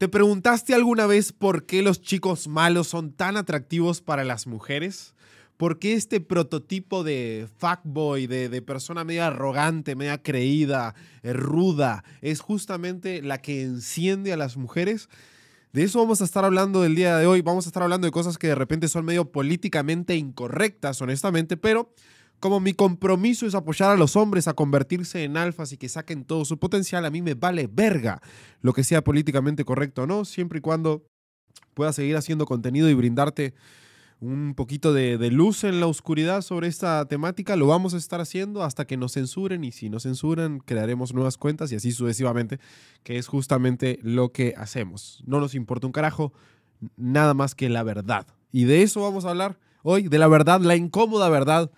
¿Te preguntaste alguna vez por qué los chicos malos son tan atractivos para las mujeres? ¿Por qué este prototipo de fuckboy, de, de persona media arrogante, media creída, eh, ruda, es justamente la que enciende a las mujeres? De eso vamos a estar hablando del día de hoy. Vamos a estar hablando de cosas que de repente son medio políticamente incorrectas, honestamente, pero como mi compromiso es apoyar a los hombres a convertirse en alfas y que saquen todo su potencial, a mí me vale verga lo que sea políticamente correcto o no, siempre y cuando pueda seguir haciendo contenido y brindarte un poquito de, luz en la oscuridad sobre esta temática, lo vamos a estar haciendo hasta que nos censuren y si nos censuran crearemos nuevas cuentas y así sucesivamente, que es justamente lo que hacemos. No nos importa un carajo, nada más que la verdad. Y de eso vamos a hablar hoy, de la verdad, la incómoda verdad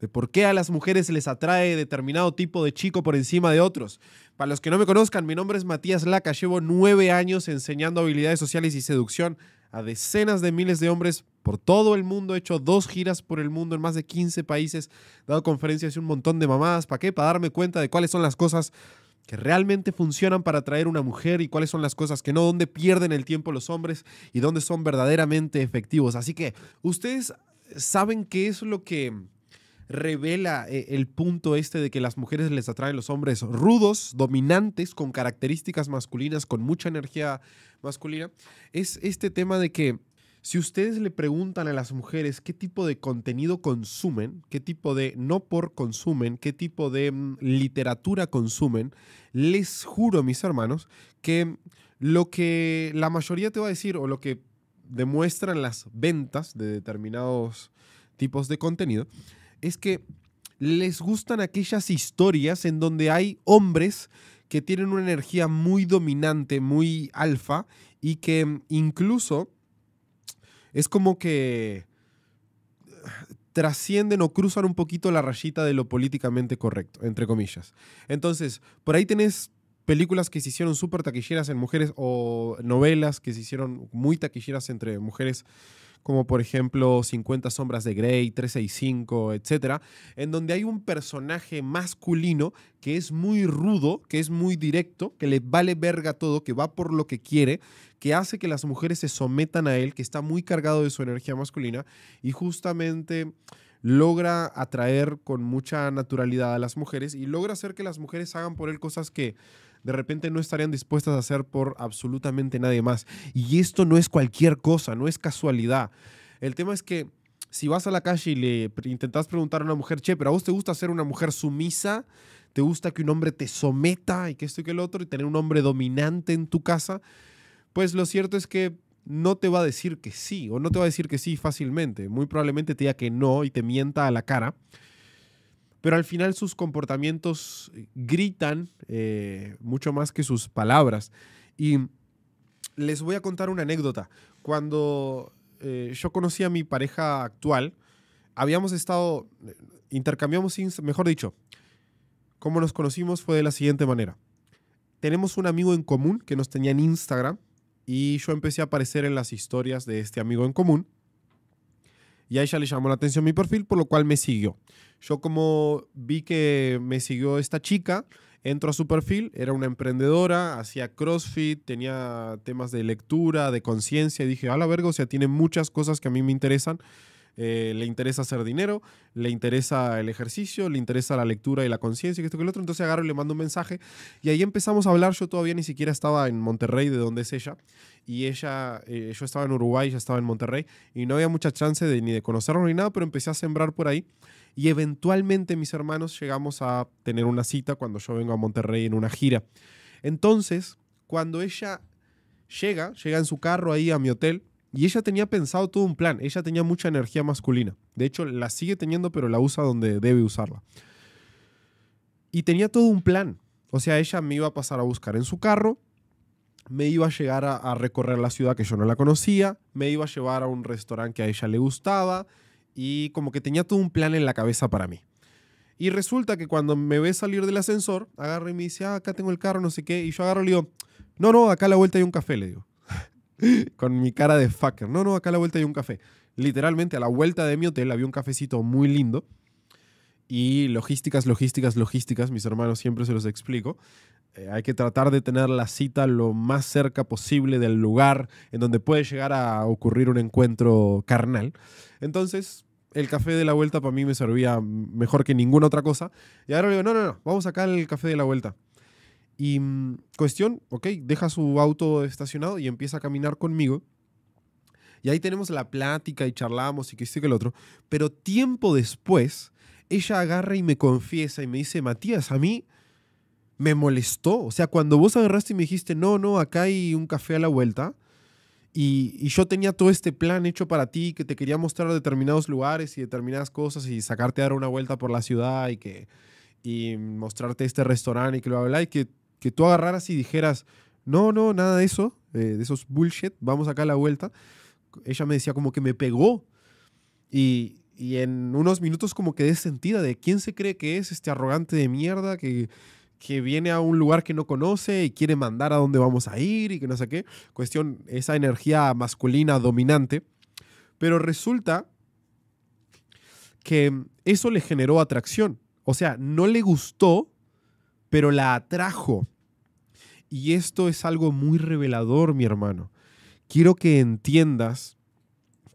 de por qué a las mujeres les atrae determinado tipo de chico por encima de otros. Para los que no me conozcan, mi nombre es Matías Laca, llevo nueve años enseñando habilidades sociales y seducción a decenas de miles de hombres por todo el mundo, he hecho dos giras por el mundo en más de 15 países, he dado conferencias y un montón de mamadas, ¿para qué? Para darme cuenta de cuáles son las cosas que realmente funcionan para atraer una mujer y cuáles son las cosas que no, dónde pierden el tiempo los hombres y dónde son verdaderamente efectivos. Así que ustedes saben qué es lo que revela eh, el punto este de que las mujeres les atraen los hombres rudos, dominantes, con características masculinas, con mucha energía masculina, es este tema de que si ustedes le preguntan a las mujeres qué tipo de contenido consumen, qué tipo de no por consumen, qué tipo de mm, literatura consumen, les juro, mis hermanos, que lo que la mayoría te va a decir o lo que demuestran las ventas de determinados tipos de contenido es que les gustan aquellas historias en donde hay hombres que tienen una energía muy dominante, muy alfa, y que incluso es como que trascienden o cruzan un poquito la rayita de lo políticamente correcto, entre comillas. Entonces, por ahí tenés películas que se hicieron súper taquilleras en mujeres o novelas que se hicieron muy taquilleras entre mujeres como por ejemplo 50 sombras de Grey, 365, etcétera, en donde hay un personaje masculino que es muy rudo, que es muy directo, que le vale verga todo, que va por lo que quiere, que hace que las mujeres se sometan a él, que está muy cargado de su energía masculina y justamente logra atraer con mucha naturalidad a las mujeres y logra hacer que las mujeres hagan por él cosas que de repente no estarían dispuestas a hacer por absolutamente nadie más. Y esto no es cualquier cosa, no es casualidad. El tema es que si vas a la calle y le intentas preguntar a una mujer, che, pero a vos te gusta ser una mujer sumisa, te gusta que un hombre te someta y que esto y que el otro, y tener un hombre dominante en tu casa, pues lo cierto es que no te va a decir que sí, o no te va a decir que sí fácilmente. Muy probablemente te diga que no y te mienta a la cara pero al final sus comportamientos eh, gritan eh, mucho más que sus palabras. Y les voy a contar una anécdota. Cuando eh, yo conocí a mi pareja actual, habíamos estado, intercambiamos, mejor dicho, como nos conocimos fue de la siguiente manera. Tenemos un amigo en común que nos tenía en Instagram y yo empecé a aparecer en las historias de este amigo en común y a ella le llamó la atención mi perfil, por lo cual me siguió. Yo como vi que me siguió esta chica, entro a su perfil, era una emprendedora, hacía CrossFit, tenía temas de lectura, de conciencia, y dije, a la verga, o sea, tiene muchas cosas que a mí me interesan. Eh, le interesa hacer dinero, le interesa el ejercicio, le interesa la lectura y la conciencia, que esto que el otro. Entonces agarro y le mando un mensaje y ahí empezamos a hablar. Yo todavía ni siquiera estaba en Monterrey, de donde es ella, y ella, eh, yo estaba en Uruguay, ella estaba en Monterrey, y no había mucha chance de, ni de conocerlo ni nada, pero empecé a sembrar por ahí. Y eventualmente mis hermanos llegamos a tener una cita cuando yo vengo a Monterrey en una gira. Entonces, cuando ella llega, llega en su carro ahí a mi hotel, y ella tenía pensado todo un plan, ella tenía mucha energía masculina. De hecho, la sigue teniendo, pero la usa donde debe usarla. Y tenía todo un plan. O sea, ella me iba a pasar a buscar en su carro, me iba a llegar a, recorrer la ciudad que yo no la conocía, me iba a llevar a un restaurante que a ella le gustaba y como que tenía todo un plan en la cabeza para mí. Y resulta que cuando me ve salir del ascensor, agarra y me dice, ah, acá tengo el carro, no sé qué, y yo agarro y le digo, no, no, acá a la vuelta hay un café, le digo. Con mi cara de fucker. No, no, acá a la vuelta hay un café. Literalmente a la vuelta de mi hotel había un cafecito muy lindo. Y logísticas, logísticas, logísticas, mis hermanos siempre se los explico. eh, hay que tratar de tener la cita lo más cerca posible del lugar en donde puede llegar a ocurrir un encuentro carnal. Entonces, el café de la vuelta para mí me servía mejor que ninguna otra cosa. Y ahora digo, no, no, no, vamos acá al café de la vuelta. Y mm, cuestión, ok, deja su auto estacionado y empieza a caminar conmigo. Y ahí tenemos la plática y charlamos y que este que el otro. Pero tiempo después, ella agarra y me confiesa y me dice, Matías, a mí me molestó. O sea, cuando vos agarraste y me dijiste, no, no, acá hay un café a la vuelta. Y, yo tenía todo este plan hecho para ti, que te quería mostrar determinados lugares y determinadas cosas y sacarte a dar una vuelta por la ciudad y que y mostrarte este restaurante y que lo habla y que, que tú agarraras y dijeras, no, no, nada de eso, eh, de esos bullshit, vamos acá a la vuelta. Ella me decía como que me pegó y, y en unos minutos como quedé sentida de quién se cree que es este arrogante de mierda que que viene a un lugar que no conoce y quiere mandar a dónde vamos a ir y que no sé qué. Cuestión, esa energía masculina dominante. Pero resulta que eso le generó atracción. O sea, no le gustó, pero la atrajo. Y esto es algo muy revelador, mi hermano. Quiero que entiendas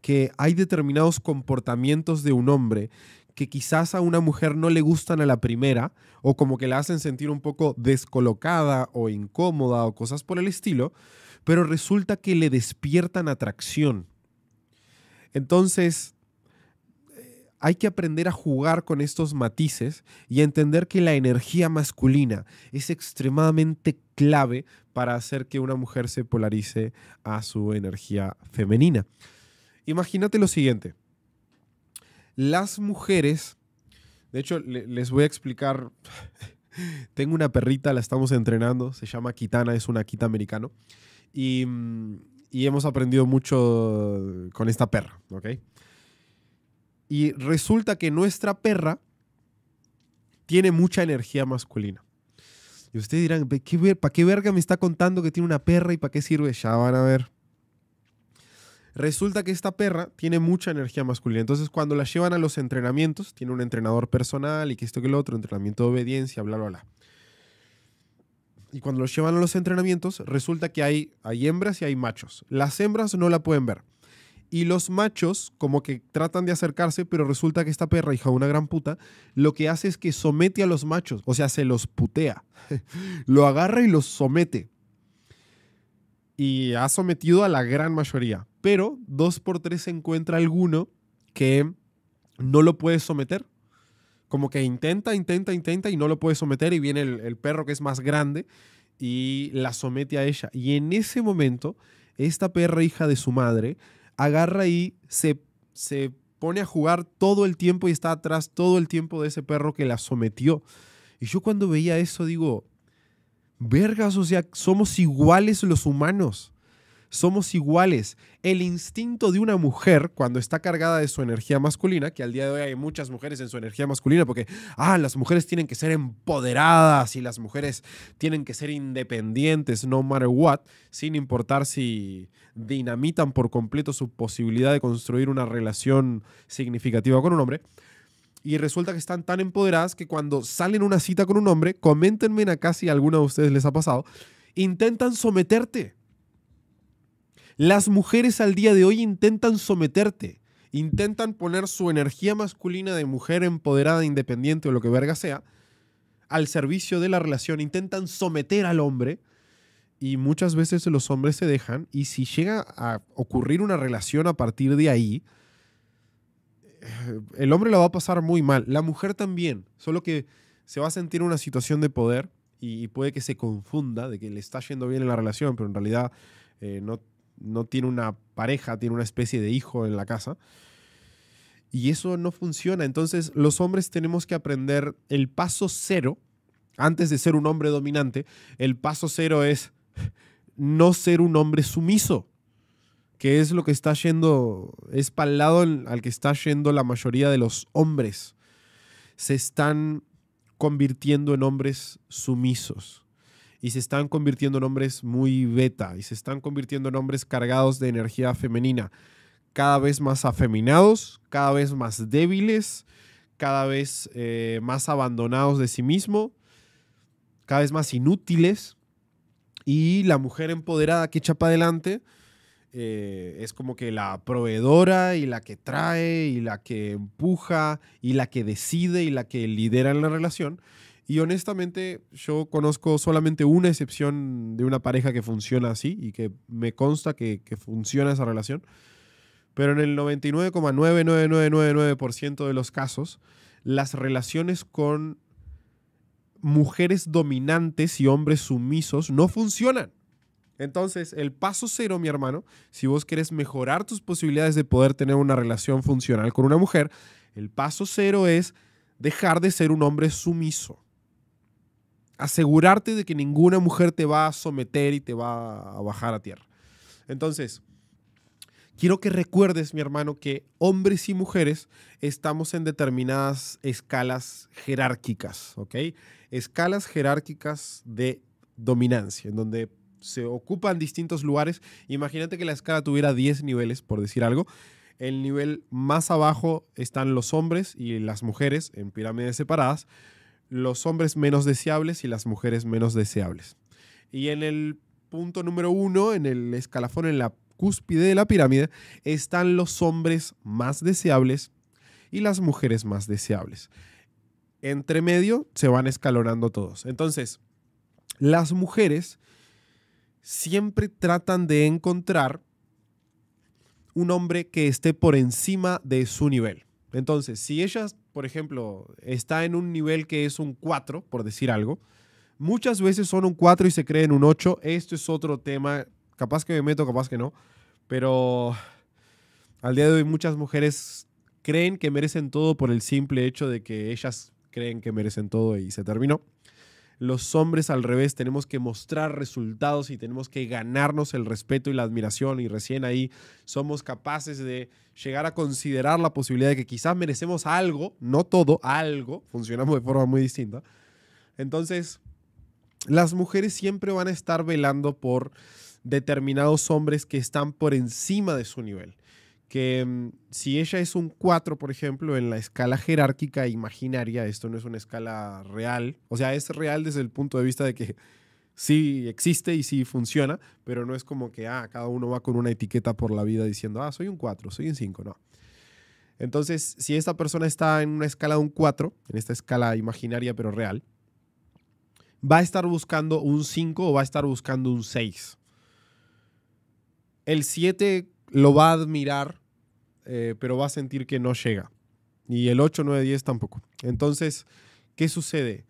que hay determinados comportamientos de un hombre que quizás a una mujer no le gustan a la primera o como que la hacen sentir un poco descolocada o incómoda o cosas por el estilo, pero resulta que le despiertan atracción. Entonces, hay que aprender a jugar con estos matices y entender que la energía masculina es extremadamente clave para hacer que una mujer se polarice a su energía femenina. Imagínate lo siguiente las mujeres, de hecho, les voy a explicar. Tengo una perrita, la estamos entrenando, se llama Kitana, es una quita americano. Y, y hemos aprendido mucho con esta perra, ¿ok? Y resulta que nuestra perra tiene mucha energía masculina. Y ustedes dirán, ¿para qué verga me está contando que tiene una perra y para qué sirve? Ya van a ver. Resulta que esta perra tiene mucha energía masculina. Entonces, cuando la llevan a los entrenamientos, tiene un entrenador personal y que esto que lo otro, entrenamiento de obediencia, bla, bla, bla. Y cuando los llevan a los entrenamientos, resulta que hay, hay hembras y hay machos. Las hembras no la pueden ver. Y los machos, como que tratan de acercarse, pero resulta que esta perra, hija de una gran puta, lo que hace es que somete a los machos, o sea, se los putea. lo agarra y los somete. Y ha sometido a la gran mayoría pero dos por tres se encuentra alguno que no lo puede someter. Como que intenta, intenta, intenta y no lo puede someter y viene el, perro que es más grande y la somete a ella. Y en ese momento, esta perra hija de su madre agarra y se, se pone a jugar todo el tiempo y está atrás todo el tiempo de ese perro que la sometió. Y yo cuando veía eso digo, vergas, o sea, somos iguales los humanos somos iguales. El instinto de una mujer, cuando está cargada de su energía masculina, que al día de hoy hay muchas mujeres en su energía masculina, porque, ah, las mujeres tienen que ser empoderadas y las mujeres tienen que ser independientes, no matter what, sin importar si dinamitan por completo su posibilidad de construir una relación significativa con un hombre. Y resulta que están tan empoderadas que cuando salen una cita con un hombre, coméntenme acá si a alguno de ustedes les ha pasado, intentan someterte las mujeres al día de hoy intentan someterte, intentan poner su energía masculina de mujer empoderada, independiente o lo que verga sea, al servicio de la relación, intentan someter al hombre y muchas veces los hombres se dejan y si llega a ocurrir una relación a partir de ahí, eh, el hombre la va a pasar muy mal, la mujer también, solo que se va a sentir en una situación de poder y puede que se confunda de que le está yendo bien en la relación, pero en realidad eh, no no tiene una pareja, tiene una especie de hijo en la casa. Y eso no funciona. Entonces los hombres tenemos que aprender el paso cero, antes de ser un hombre dominante, el paso cero es no ser un hombre sumiso, que es lo que está yendo, es para el lado al que está yendo la mayoría de los hombres. Se están convirtiendo en hombres sumisos y se están convirtiendo en hombres muy beta y se están convirtiendo en hombres cargados de energía femenina, cada vez más afeminados, cada vez más débiles, cada vez eh, más abandonados de sí mismo. cada vez más inútiles y la mujer empoderada que echa para adelante eh, es como que la proveedora y la que trae y la que empuja y la que decide y la que lidera en la relación. Y honestamente yo conozco solamente una excepción de una pareja que funciona así y que me consta que, funciona esa relación. Pero en el 99,99999% de los casos, las relaciones con mujeres dominantes y hombres sumisos no funcionan. Entonces, el paso cero, mi hermano, si vos querés mejorar tus posibilidades de poder tener una relación funcional con una mujer, el paso cero es dejar de ser un hombre sumiso. Asegurarte de que ninguna mujer te va a someter y te va a bajar a tierra. Entonces, quiero que recuerdes, mi hermano, que hombres y mujeres estamos en determinadas escalas jerárquicas, ¿ok? Escalas jerárquicas de dominancia, en donde se ocupan distintos lugares. Imagínate que la escala tuviera 10 niveles, por decir algo. El nivel más abajo están los hombres y las mujeres en pirámides separadas. Los hombres menos deseables y las mujeres menos deseables. Y en el punto número uno, en el escalafón, en la cúspide de la pirámide, están los hombres más deseables y las mujeres más deseables. Entre medio se van escalonando todos. Entonces, las mujeres siempre tratan de encontrar un hombre que esté por encima de su nivel. Entonces, si ella, por ejemplo, está en un nivel que es un 4, por decir algo, muchas veces son un 4 y se creen un 8. Esto es otro tema, capaz que me meto, capaz que no, pero al día de hoy muchas mujeres creen que merecen todo por el simple hecho de que ellas creen que merecen todo y se terminó. Los hombres al revés tenemos que mostrar resultados y tenemos que ganarnos el respeto y la admiración y recién ahí somos capaces de llegar a considerar la posibilidad de que quizás merecemos algo, no todo, algo, funcionamos de forma muy distinta. Entonces, las mujeres siempre van a estar velando por determinados hombres que están por encima de su nivel que mm, si ella es un 4, por ejemplo, en la escala jerárquica imaginaria, esto no es una escala real, o sea, es real desde el punto de vista de que sí existe y sí funciona, pero no es como que ah, cada uno va con una etiqueta por la vida diciendo, ah, soy un 4, soy un 5, no. Entonces, si esta persona está en una escala de un 4, en esta escala imaginaria pero real, va a estar buscando un 5 o va a estar buscando un 6. El 7 lo va a admirar, eh, pero va a sentir que no llega. Y el 8, 9, 10 tampoco. Entonces, ¿qué sucede?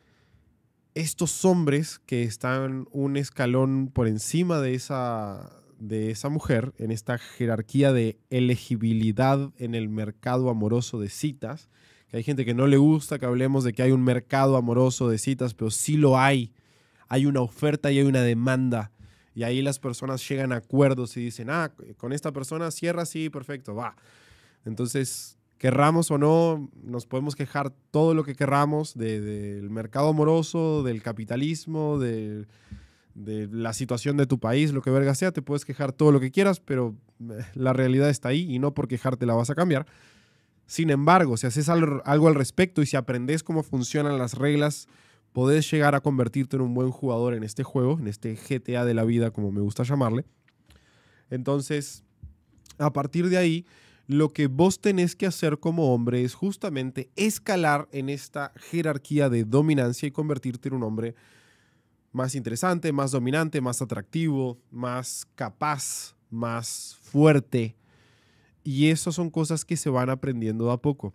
Estos hombres que están un escalón por encima de esa, de esa mujer, en esta jerarquía de elegibilidad en el mercado amoroso de citas, que hay gente que no le gusta que hablemos de que hay un mercado amoroso de citas, pero sí lo hay. Hay una oferta y hay una demanda y ahí las personas llegan a acuerdos y dicen, ah, con esta persona cierra, sí, perfecto, va. Entonces, querramos o no, nos podemos quejar todo lo que querramos del mercado amoroso, del capitalismo, de, la situación de tu país, lo que verga sea, te puedes quejar todo lo que quieras, pero eh, la realidad está ahí y no por quejarte la vas a cambiar. Sin embargo, si haces algo al respecto y si aprendes cómo funcionan las reglas podés llegar a convertirte en un buen jugador en este juego, en este GTA de la vida, como me gusta llamarle. Entonces, a partir de ahí, lo que vos tenés que hacer como hombre es justamente escalar en esta jerarquía de dominancia y convertirte en un hombre más interesante, más dominante, más atractivo, más capaz, más fuerte. Y eso son cosas que se van aprendiendo a poco.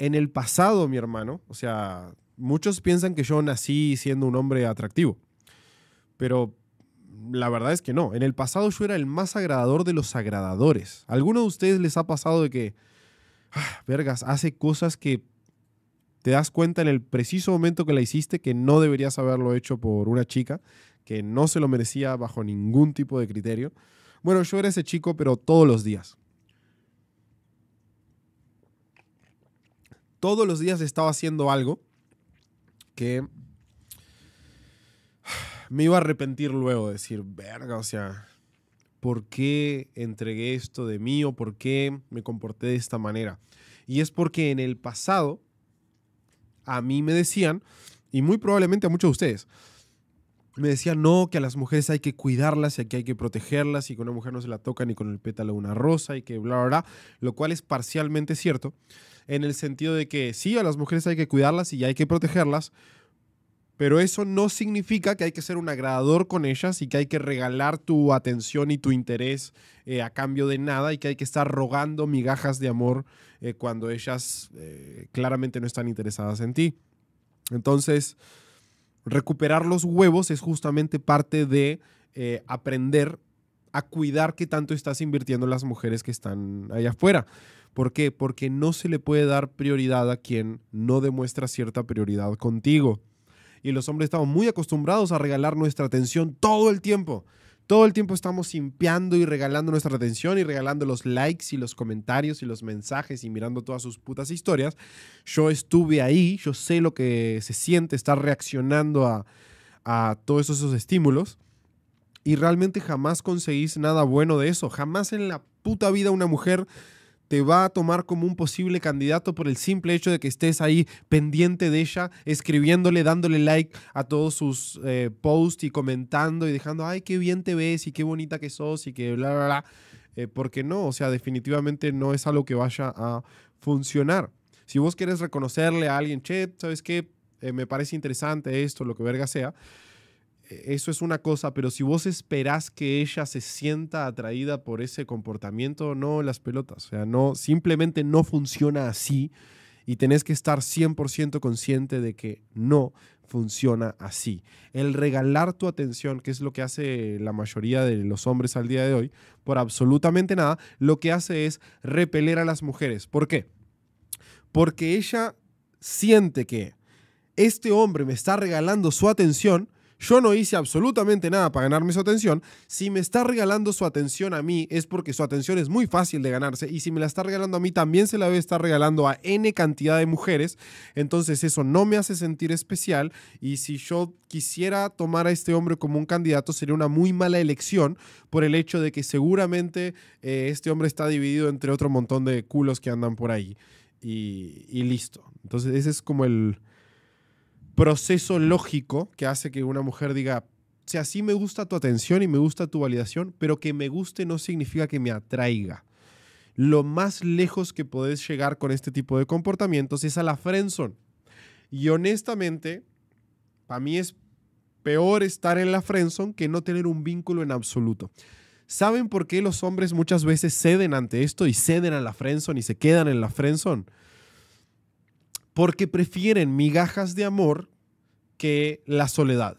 En el pasado, mi hermano, o sea, muchos piensan que yo nací siendo un hombre atractivo, pero la verdad es que no. En el pasado yo era el más agradador de los agradadores. ¿A alguno de ustedes les ha pasado de que, ah, vergas, hace cosas que te das cuenta en el preciso momento que la hiciste que no deberías haberlo hecho por una chica, que no se lo merecía bajo ningún tipo de criterio? Bueno, yo era ese chico, pero todos los días. Todos los días estaba haciendo algo que me iba a arrepentir luego, de decir, verga, o sea, ¿por qué entregué esto de mí o por qué me comporté de esta manera? Y es porque en el pasado a mí me decían, y muy probablemente a muchos de ustedes, me decía no, que a las mujeres hay que cuidarlas y que hay que protegerlas y que una mujer no se la toca ni con el pétalo de una rosa y que bla, bla, bla, lo cual es parcialmente cierto, en el sentido de que sí, a las mujeres hay que cuidarlas y hay que protegerlas, pero eso no significa que hay que ser un agradador con ellas y que hay que regalar tu atención y tu interés eh, a cambio de nada y que hay que estar rogando migajas de amor eh, cuando ellas eh, claramente no están interesadas en ti. Entonces, recuperar los huevos es justamente parte de aprender a cuidar qué tanto estás invirtiendo en las mujeres que están allá afuera. ¿Por qué? Porque no se le puede dar prioridad a quien no demuestra cierta prioridad contigo y los hombres estamos muy acostumbrados a regalar nuestra atención todo el tiempo. Todo el tiempo estamos simpiando y regalando nuestra atención y regalando los likes y los comentarios y los mensajes y mirando todas sus putas historias. Yo estuve ahí, yo sé lo que se siente estar reaccionando a, a todos esos estímulos y realmente jamás conseguís nada bueno de eso. Jamás en la puta vida una mujer te va a tomar como un posible candidato por el simple hecho de que estés ahí pendiente de ella, escribiéndole, dándole like a todos sus eh, posts y comentando y dejando, ay, qué bien te ves y qué bonita que sos y que bla, bla, bla. Eh, porque no, o sea, definitivamente no es algo que vaya a funcionar. Si vos quieres reconocerle a alguien, che, ¿sabes qué? Eh, me parece interesante esto, lo que verga sea, eso es una cosa, pero si vos esperás que ella se sienta atraída por ese comportamiento, no las pelotas. O sea, no, simplemente no funciona así y tenés que estar 100% consciente de que no funciona así. El regalar tu atención, que es lo que hace la mayoría de los hombres al día de hoy, por absolutamente nada, lo que hace es repeler a las mujeres. ¿Por qué? Porque ella siente que este hombre me está regalando su atención yo no hice absolutamente nada para ganarme su atención. Si me está regalando su atención a mí es porque su atención es muy fácil de ganarse y si me la está regalando a mí también se la debe estar regalando a N cantidad de mujeres. Entonces eso no me hace sentir especial y si yo quisiera tomar a este hombre como un candidato sería una muy mala elección por el hecho de que seguramente eh, este hombre está dividido entre otro montón de culos que andan por ahí. Y, y listo. Entonces ese es como el proceso lógico que hace que una mujer diga, o sea, sí me gusta tu atención y me gusta tu validación, pero que me guste no significa que me atraiga. Lo más lejos que podés llegar con este tipo de comportamientos es a la friendzone. Y honestamente, para mí es peor estar en la friendzone que no tener un vínculo en absoluto. ¿Saben por qué los hombres muchas veces ceden ante esto y ceden a la friendzone y se quedan en la friendzone? Porque prefieren migajas de amor que la soledad.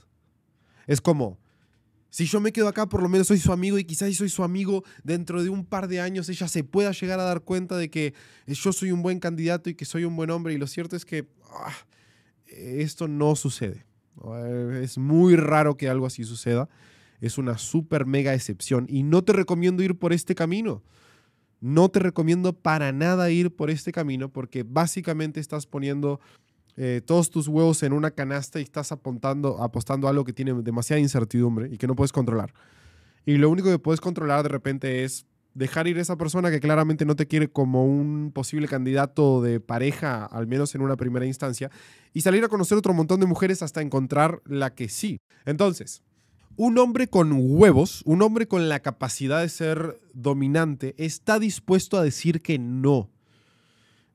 Es como, si yo me quedo acá, por lo menos soy su amigo y quizás soy su amigo, dentro de un par de años ella se pueda llegar a dar cuenta de que yo soy un buen candidato y que soy un buen hombre. Y lo cierto es que ah, esto no sucede. Es muy raro que algo así suceda. Es una súper mega excepción y no te recomiendo ir por este camino. No te recomiendo para nada ir por este camino porque básicamente estás poniendo eh, todos tus huevos en una canasta y estás apuntando, apostando a algo que tiene demasiada incertidumbre y que no puedes controlar. Y lo único que puedes controlar de repente es dejar ir a esa persona que claramente no te quiere como un posible candidato de pareja, al menos en una primera instancia, y salir a conocer otro montón de mujeres hasta encontrar la que sí. Entonces, un hombre con huevos, un hombre con la capacidad de ser dominante, está dispuesto a decir que no.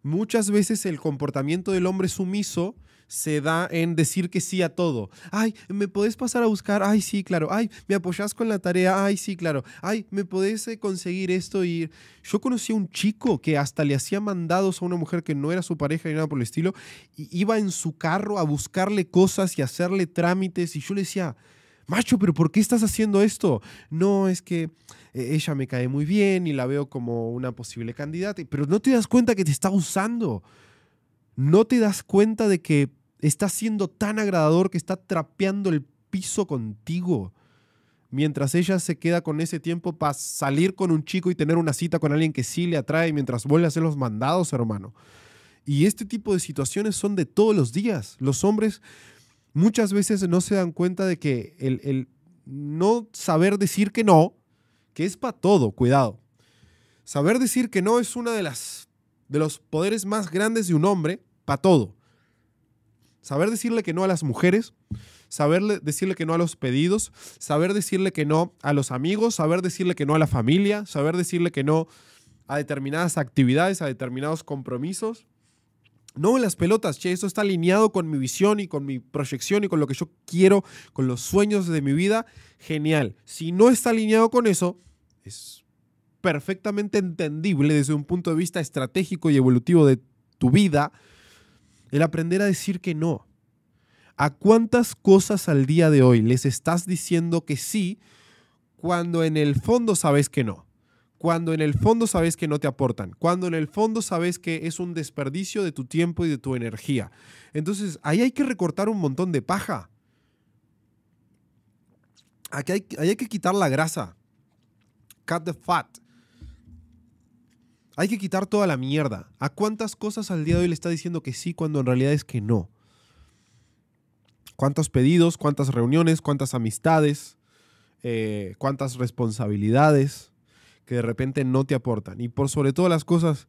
Muchas veces el comportamiento del hombre sumiso se da en decir que sí a todo. Ay, ¿me podés pasar a buscar? Ay, sí, claro. Ay, ¿me apoyás con la tarea? Ay, sí, claro. Ay, ¿me podés eh, conseguir esto? Y yo conocí a un chico que hasta le hacía mandados a una mujer que no era su pareja ni nada por el estilo. Y iba en su carro a buscarle cosas y hacerle trámites. Y yo le decía, macho, pero ¿por qué estás haciendo esto? No, es que eh, ella me cae muy bien y la veo como una posible candidata, pero no te das cuenta que te está usando. No te das cuenta de que está siendo tan agradador que está trapeando el piso contigo. Mientras ella se queda con ese tiempo para salir con un chico y tener una cita con alguien que sí le atrae mientras vuelve a hacer los mandados, hermano. Y este tipo de situaciones son de todos los días. Los hombres muchas veces no se dan cuenta de que el, no saber decir que no, que es para todo, cuidado. Saber decir que no es una de las de los poderes más grandes de un hombre para todo. Saber decirle que no a las mujeres, saber decirle que no a los pedidos, saber decirle que no a los amigos, saber decirle que no a la familia, saber decirle que no a determinadas actividades, a determinados compromisos. No en las pelotas, che, eso está alineado con mi visión y con mi proyección y con lo que yo quiero, con los sueños de mi vida. Genial. Si no está alineado con eso, es perfectamente entendible desde un punto de vista estratégico y evolutivo de tu vida el aprender a decir que no. ¿A cuántas cosas al día de hoy les estás diciendo que sí cuando en el fondo sabes que no? Cuando en el fondo sabes que no te aportan, cuando en el fondo sabes que es un desperdicio de tu tiempo y de tu energía. Entonces, ahí hay que recortar un montón de paja. Aquí hay, ahí hay que quitar la grasa. Cut the fat. Hay que quitar toda la mierda. ¿A cuántas cosas al día de hoy le está diciendo que sí cuando en realidad es que no? ¿Cuántos pedidos, cuántas reuniones, cuántas amistades, eh, cuántas responsabilidades que de repente no te aportan? Y por sobre todas las cosas,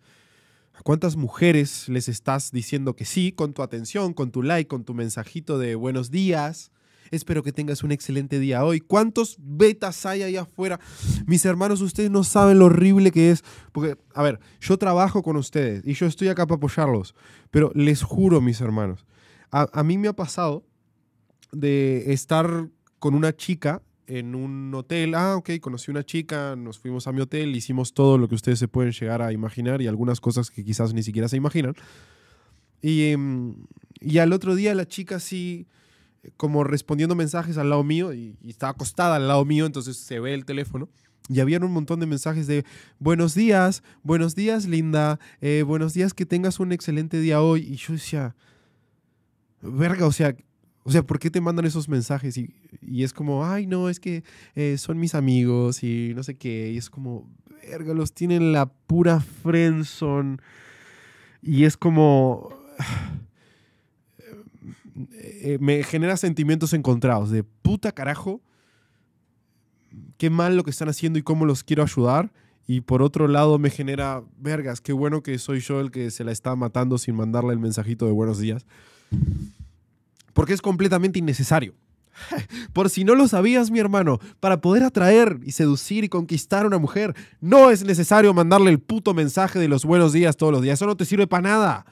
¿a cuántas mujeres les estás diciendo que sí con tu atención, con tu like, con tu mensajito de buenos días? Espero que tengas un excelente día hoy. ¿Cuántos betas hay ahí afuera? Mis hermanos, ustedes no saben lo horrible que es. Porque, a ver, yo trabajo con ustedes y yo estoy acá para apoyarlos. Pero les juro, mis hermanos, a, mí me ha pasado de estar con una chica en un hotel. Ah, ok, conocí una chica, nos fuimos a mi hotel, hicimos todo lo que ustedes se pueden llegar a imaginar y algunas cosas que quizás ni siquiera se imaginan. Y, em, y al otro día la chica sí como respondiendo mensajes al lado mío y, estaba acostada al lado mío, entonces se ve el teléfono. Y habían un montón de mensajes de buenos días, buenos días Linda, eh, buenos días, que tengas un excelente día hoy. Y yo decía, verga, o sea, o sea, ¿por qué te mandan esos mensajes? Y, es como, ay, no, es que eh, son mis amigos y no sé qué. Y es como, verga, los tienen la pura friendzone. Y es como eh, me genera sentimientos encontrados de puta carajo, qué mal lo que están haciendo y cómo los quiero ayudar. Y por otro lado me genera, vergas, qué bueno que soy yo el que se la está matando sin mandarle el mensajito de buenos días. Porque es completamente innecesario. Por si no lo sabías, mi hermano, para poder atraer y seducir y conquistar a una mujer, no es necesario mandarle el puto mensaje de los buenos días todos los días. Eso no te sirve para nada.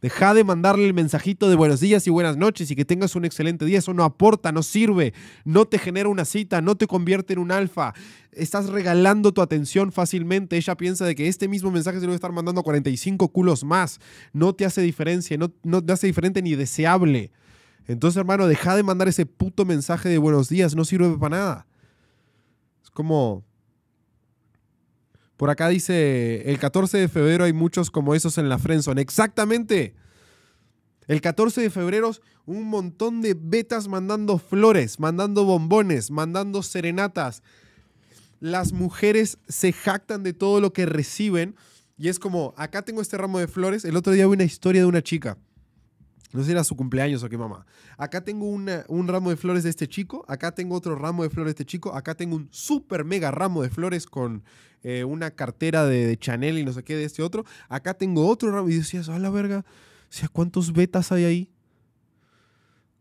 Deja de mandarle el mensajito de buenos días y buenas noches y que tengas un excelente día. Eso no aporta, no sirve, no te genera una cita, no te convierte en un alfa. Estás regalando tu atención fácilmente. Ella piensa de que este mismo mensaje se lo va a estar mandando a 45 culos más. No te hace diferencia, no te hace diferente ni deseable. Entonces, hermano, deja de mandar ese puto mensaje de buenos días. No sirve para nada. Es como por acá dice, el 14 de febrero hay muchos como esos en la Friendzone. Exactamente. El 14 de febrero un montón de betas mandando flores, mandando bombones, mandando serenatas. Las mujeres se jactan de todo lo que reciben y es como, acá tengo este ramo de flores. El otro día vi una historia de una chica no sé si era su cumpleaños o qué mamá. Acá tengo un ramo de flores de este chico, acá tengo otro ramo de flores de este chico, acá tengo un super mega ramo de flores con eh, una cartera de, Chanel y no sé qué de este otro. Acá tengo otro ramo y decías, a la verga, ¿cuántos betas hay ahí?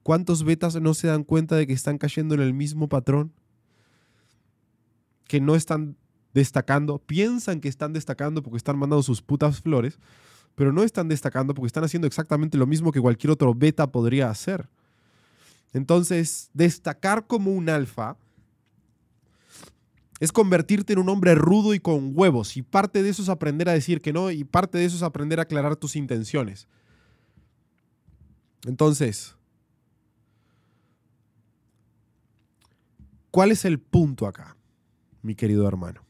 ¿Cuántos betas no se dan cuenta de que están cayendo en el mismo patrón? Que no están destacando, piensan que están destacando porque están mandando sus putas flores pero no están destacando porque están haciendo exactamente lo mismo que cualquier otro beta podría hacer. Entonces, destacar como un alfa es convertirte en un hombre rudo y con huevos. Y parte de eso es aprender a decir que no y parte de eso es aprender a aclarar tus intenciones. Entonces, ¿cuál es el punto acá, mi querido hermano?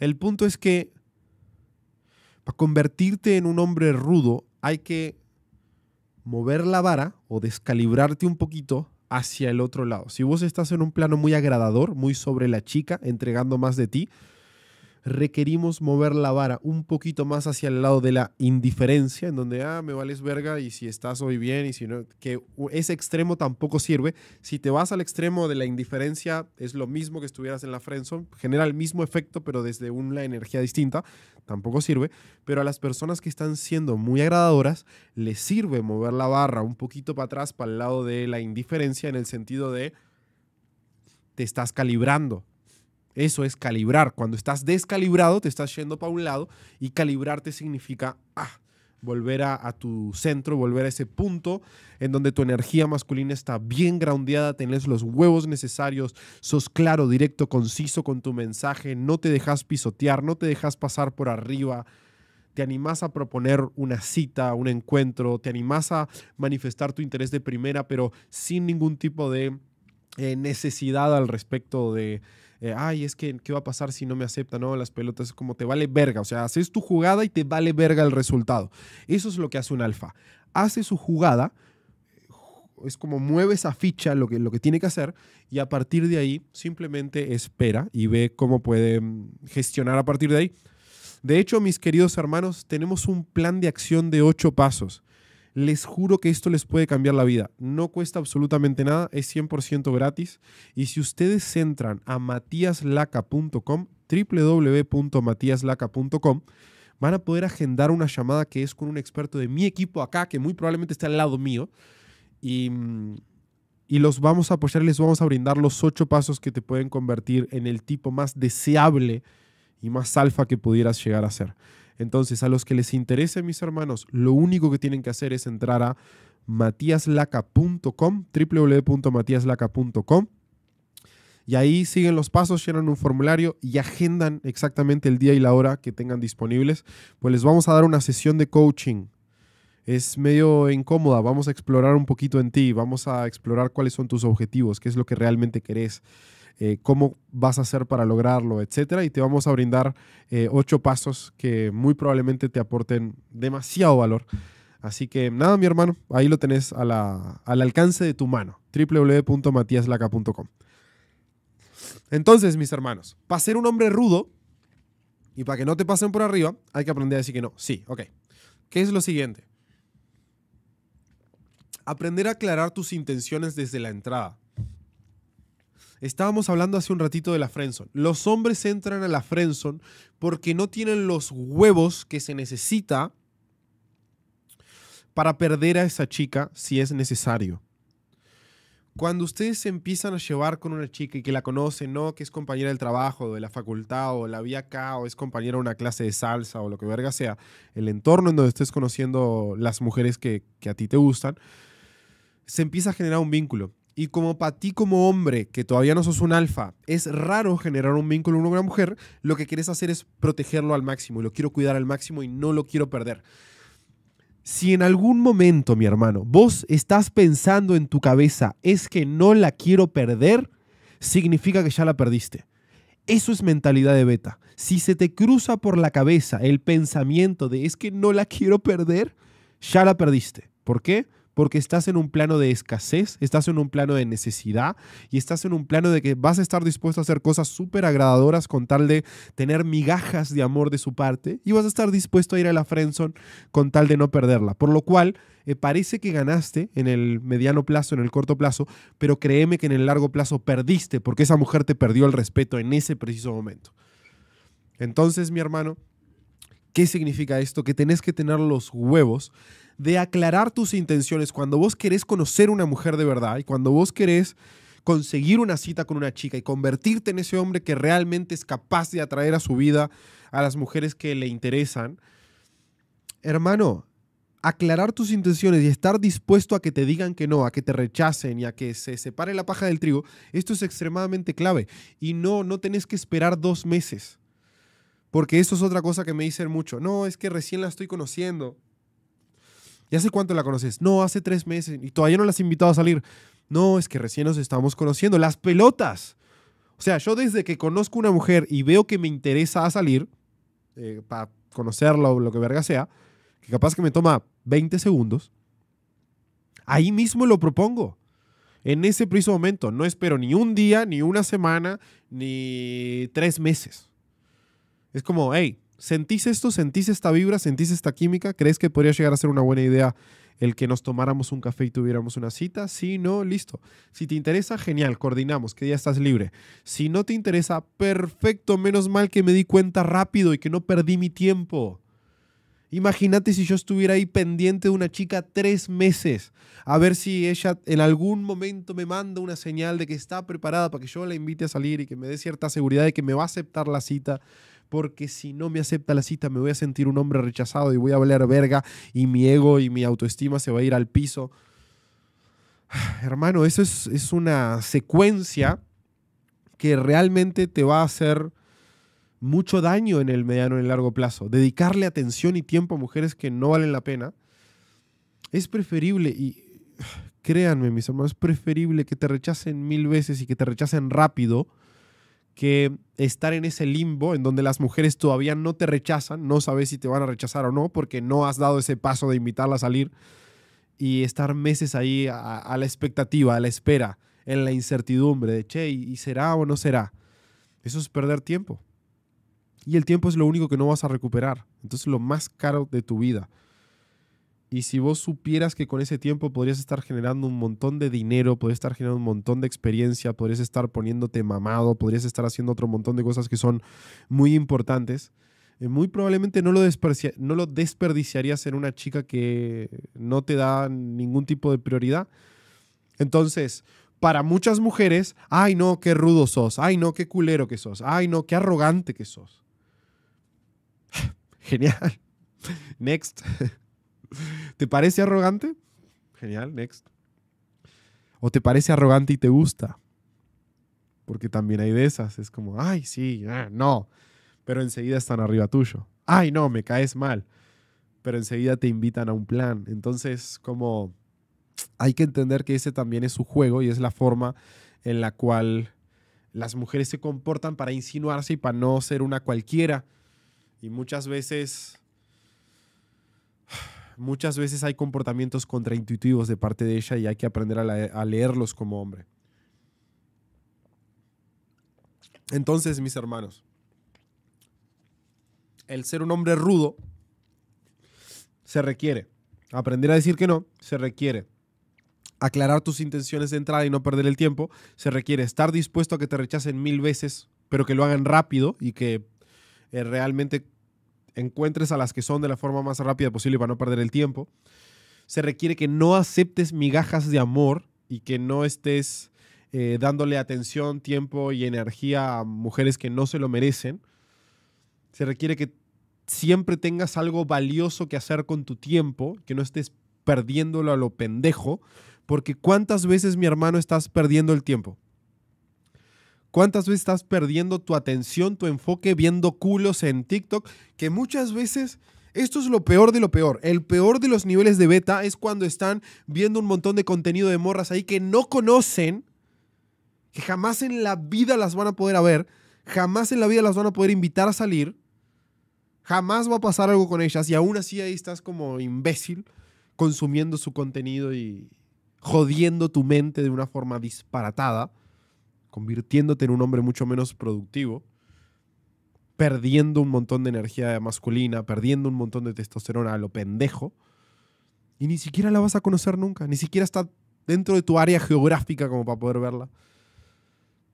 El punto es que para convertirte en un hombre rudo hay que mover la vara o descalibrarte un poquito hacia el otro lado. Si vos estás en un plano muy agradador, muy sobre la chica, entregando más de ti, requerimos mover la vara un poquito más hacia el lado de la indiferencia, en donde, ah, me vales verga y si estás hoy bien y si no, que ese extremo tampoco sirve. Si te vas al extremo de la indiferencia, es lo mismo que estuvieras en la friendzone, genera el mismo efecto, pero desde una energía distinta, tampoco sirve. Pero a las personas que están siendo muy agradadoras, les sirve mover la barra un poquito para atrás, para el lado de la indiferencia, en el sentido de te estás calibrando eso es calibrar. Cuando estás descalibrado, te estás yendo para un lado y calibrarte significa ah, volver a, tu centro, volver a ese punto en donde tu energía masculina está bien groundeada, tenés los huevos necesarios, sos claro, directo, conciso con tu mensaje, no te dejas pisotear, no te dejas pasar por arriba. Te animás a proponer una cita, un encuentro, te animás a manifestar tu interés de primera, pero sin ningún tipo de eh, necesidad al respecto de, eh, ay, es que, ¿qué va a pasar si no me acepta? No, las pelotas, como te vale verga. O sea, haces tu jugada y te vale verga el resultado. Eso es lo que hace un alfa. Hace su jugada, es como mueve esa ficha, lo que, lo que tiene que hacer, y a partir de ahí simplemente espera y ve cómo puede mm, gestionar a partir de ahí. De hecho, mis queridos hermanos, tenemos un plan de acción de ocho pasos. Les juro que esto les puede cambiar la vida. No cuesta absolutamente nada, es 100% gratis. Y si ustedes entran a matiaslaca.com, www.matiaslaca.com, van a poder agendar una llamada que es con un experto de mi equipo acá, que muy probablemente está al lado mío. Y, y los vamos a apoyar les vamos a brindar los ocho pasos que te pueden convertir en el tipo más deseable y más alfa que pudieras llegar a ser. Entonces, a los que les interese, mis hermanos, lo único que tienen que hacer es entrar a matiaslaca.com, www.matiaslaca.com. Y ahí siguen los pasos, llenan un formulario y agendan exactamente el día y la hora que tengan disponibles. Pues les vamos a dar una sesión de coaching. Es medio incómoda, vamos a explorar un poquito en ti, vamos a explorar cuáles son tus objetivos, qué es lo que realmente querés. Eh, cómo vas a hacer para lograrlo, etcétera. Y te vamos a brindar eh, ocho pasos que muy probablemente te aporten demasiado valor. Así que nada, mi hermano, ahí lo tenés al alcance de tu mano, www.matiaslaca.com. Entonces, mis hermanos, para ser un hombre rudo y para que no te pasen por arriba, hay que aprender a decir que no. Sí, ok. ¿Qué es lo siguiente? Aprender a aclarar tus intenciones desde la entrada. Estábamos hablando hace un ratito de la Friendzone. Los hombres entran a la Friendzone porque no tienen los huevos que se necesita para perder a esa chica si es necesario. Cuando ustedes se empiezan a llevar con una chica y que la conocen, no que es compañera del trabajo, de la facultad, o la vi acá, o es compañera de una clase de salsa, o lo que verga sea, el entorno en donde estés conociendo las mujeres que, que a ti te gustan, se empieza a generar un vínculo. Y como para ti como hombre, que todavía no sos un alfa, es raro generar un vínculo con una mujer, lo que quieres hacer es protegerlo al máximo. Y lo quiero cuidar al máximo y no lo quiero perder. Si en algún momento, mi hermano, vos estás pensando en tu cabeza, es que no la quiero perder, significa que ya la perdiste. Eso es mentalidad de beta. Si se te cruza por la cabeza el pensamiento de es que no la quiero perder, ya la perdiste. ¿Por qué? Porque estás en un plano de escasez, estás en un plano de necesidad y estás en un plano de que vas a estar dispuesto a hacer cosas súper agradadoras con tal de tener migajas de amor de su parte y vas a estar dispuesto a ir a la friendzone con tal de no perderla. Por lo cual, eh, parece que ganaste en el mediano plazo, en el corto plazo, pero créeme que en el largo plazo perdiste porque esa mujer te perdió el respeto en ese preciso momento. Entonces, mi hermano, ¿qué significa esto? Que tenés que tener los huevos de aclarar tus intenciones cuando vos querés conocer una mujer de verdad y cuando vos querés conseguir una cita con una chica y convertirte en ese hombre que realmente es capaz de atraer a su vida a las mujeres que le interesan, hermano, aclarar tus intenciones y estar dispuesto a que te digan que no, a que te rechacen y a que se separe la paja del trigo, esto es extremadamente clave. Y no, no tenés que esperar dos meses. Porque eso es otra cosa que me dicen mucho. No, es que recién la estoy conociendo. ¿Y hace cuánto la conoces? No, hace tres meses y todavía no la has invitado a salir. No, es que recién nos estamos conociendo. Las pelotas. O sea, yo desde que conozco una mujer y veo que me interesa salir, eh, para conocerla o lo que verga sea, que capaz que me toma 20 segundos, ahí mismo lo propongo. En ese preciso momento. No espero ni un día, ni una semana, ni tres meses. Es como, hey, ¿sentís esto? ¿Sentís esta vibra? ¿Sentís esta química? ¿Crees que podría llegar a ser una buena idea el que nos tomáramos un café y tuviéramos una cita? Sí, no, listo. Si te interesa, genial, coordinamos, que ya estás libre. Si no te interesa, perfecto, menos mal que me di cuenta rápido y que no perdí mi tiempo. Imagínate si yo estuviera ahí pendiente de una chica tres meses, a ver si ella en algún momento me manda una señal de que está preparada para que yo la invite a salir y que me dé cierta seguridad de que me va a aceptar la cita, porque si no me acepta la cita me voy a sentir un hombre rechazado y voy a valer verga y mi ego y mi autoestima se va a ir al piso. Hermano, eso es, es una secuencia que realmente te va a hacer mucho daño en el mediano y el largo plazo. Dedicarle atención y tiempo a mujeres que no valen la pena es preferible y créanme mis hermanos, es preferible que te rechacen mil veces y que te rechacen rápido que estar en ese limbo en donde las mujeres todavía no te rechazan, no sabes si te van a rechazar o no porque no has dado ese paso de invitarla a salir y estar meses ahí a, la expectativa, a la espera, en la incertidumbre de, che, ¿y será o no será? Eso es perder tiempo. Y el tiempo es lo único que no vas a recuperar. Entonces lo más caro de tu vida. Y si vos supieras que con ese tiempo podrías estar generando un montón de dinero, podrías estar generando un montón de experiencia, podrías estar poniéndote mamado, podrías estar haciendo otro montón de cosas que son muy importantes, eh, muy probablemente no lo, no desperdiciarías en una chica que no te da ningún tipo de prioridad. Entonces, para muchas mujeres, ay no, qué rudo sos, ay no, qué culero que sos, ay no, qué arrogante que sos. Genial. Next. ¿Te parece arrogante? Genial, next. ¿O te parece arrogante y te gusta? Porque también hay de esas. Es como, ay, sí, ah, no. Pero enseguida están arriba tuyo. Ay, no, me caes mal. Pero enseguida te invitan a un plan. Entonces, como hay que entender que ese también es su juego y es la forma en la cual las mujeres se comportan para insinuarse y para no ser una cualquiera y muchas veces, muchas veces hay comportamientos contraintuitivos de parte de ella y hay que aprender a, leerlos como hombre. Entonces, mis hermanos, el ser un hombre rudo se requiere. Aprender a decir que no se requiere. Aclarar tus intenciones de entrada y no perder el tiempo se requiere. Estar dispuesto a que te rechacen mil veces, pero que lo hagan rápido y que eh, realmente encuentres a las que son de la forma más rápida posible para no perder el tiempo. Se requiere que no aceptes migajas de amor y que no estés eh, dándole atención, tiempo y energía a mujeres que no se lo merecen. Se requiere que siempre tengas algo valioso que hacer con tu tiempo, que no estés perdiéndolo a lo pendejo, porque ¿cuántas veces, mi hermano, estás perdiendo el tiempo? ¿Cuántas veces estás perdiendo tu atención, tu enfoque viendo culos en TikTok? Que muchas veces esto es lo peor de lo peor. El peor de los niveles de beta es cuando están viendo un montón de contenido de morras ahí que no conocen, que jamás en la vida las van a poder ver, jamás en la vida las van a poder invitar a salir, jamás va a pasar algo con ellas y aún así ahí estás como imbécil consumiendo su contenido y jodiendo tu mente de una forma disparatada convirtiéndote en un hombre mucho menos productivo, perdiendo un montón de energía masculina, perdiendo un montón de testosterona a lo pendejo, y ni siquiera la vas a conocer nunca, ni siquiera está dentro de tu área geográfica como para poder verla.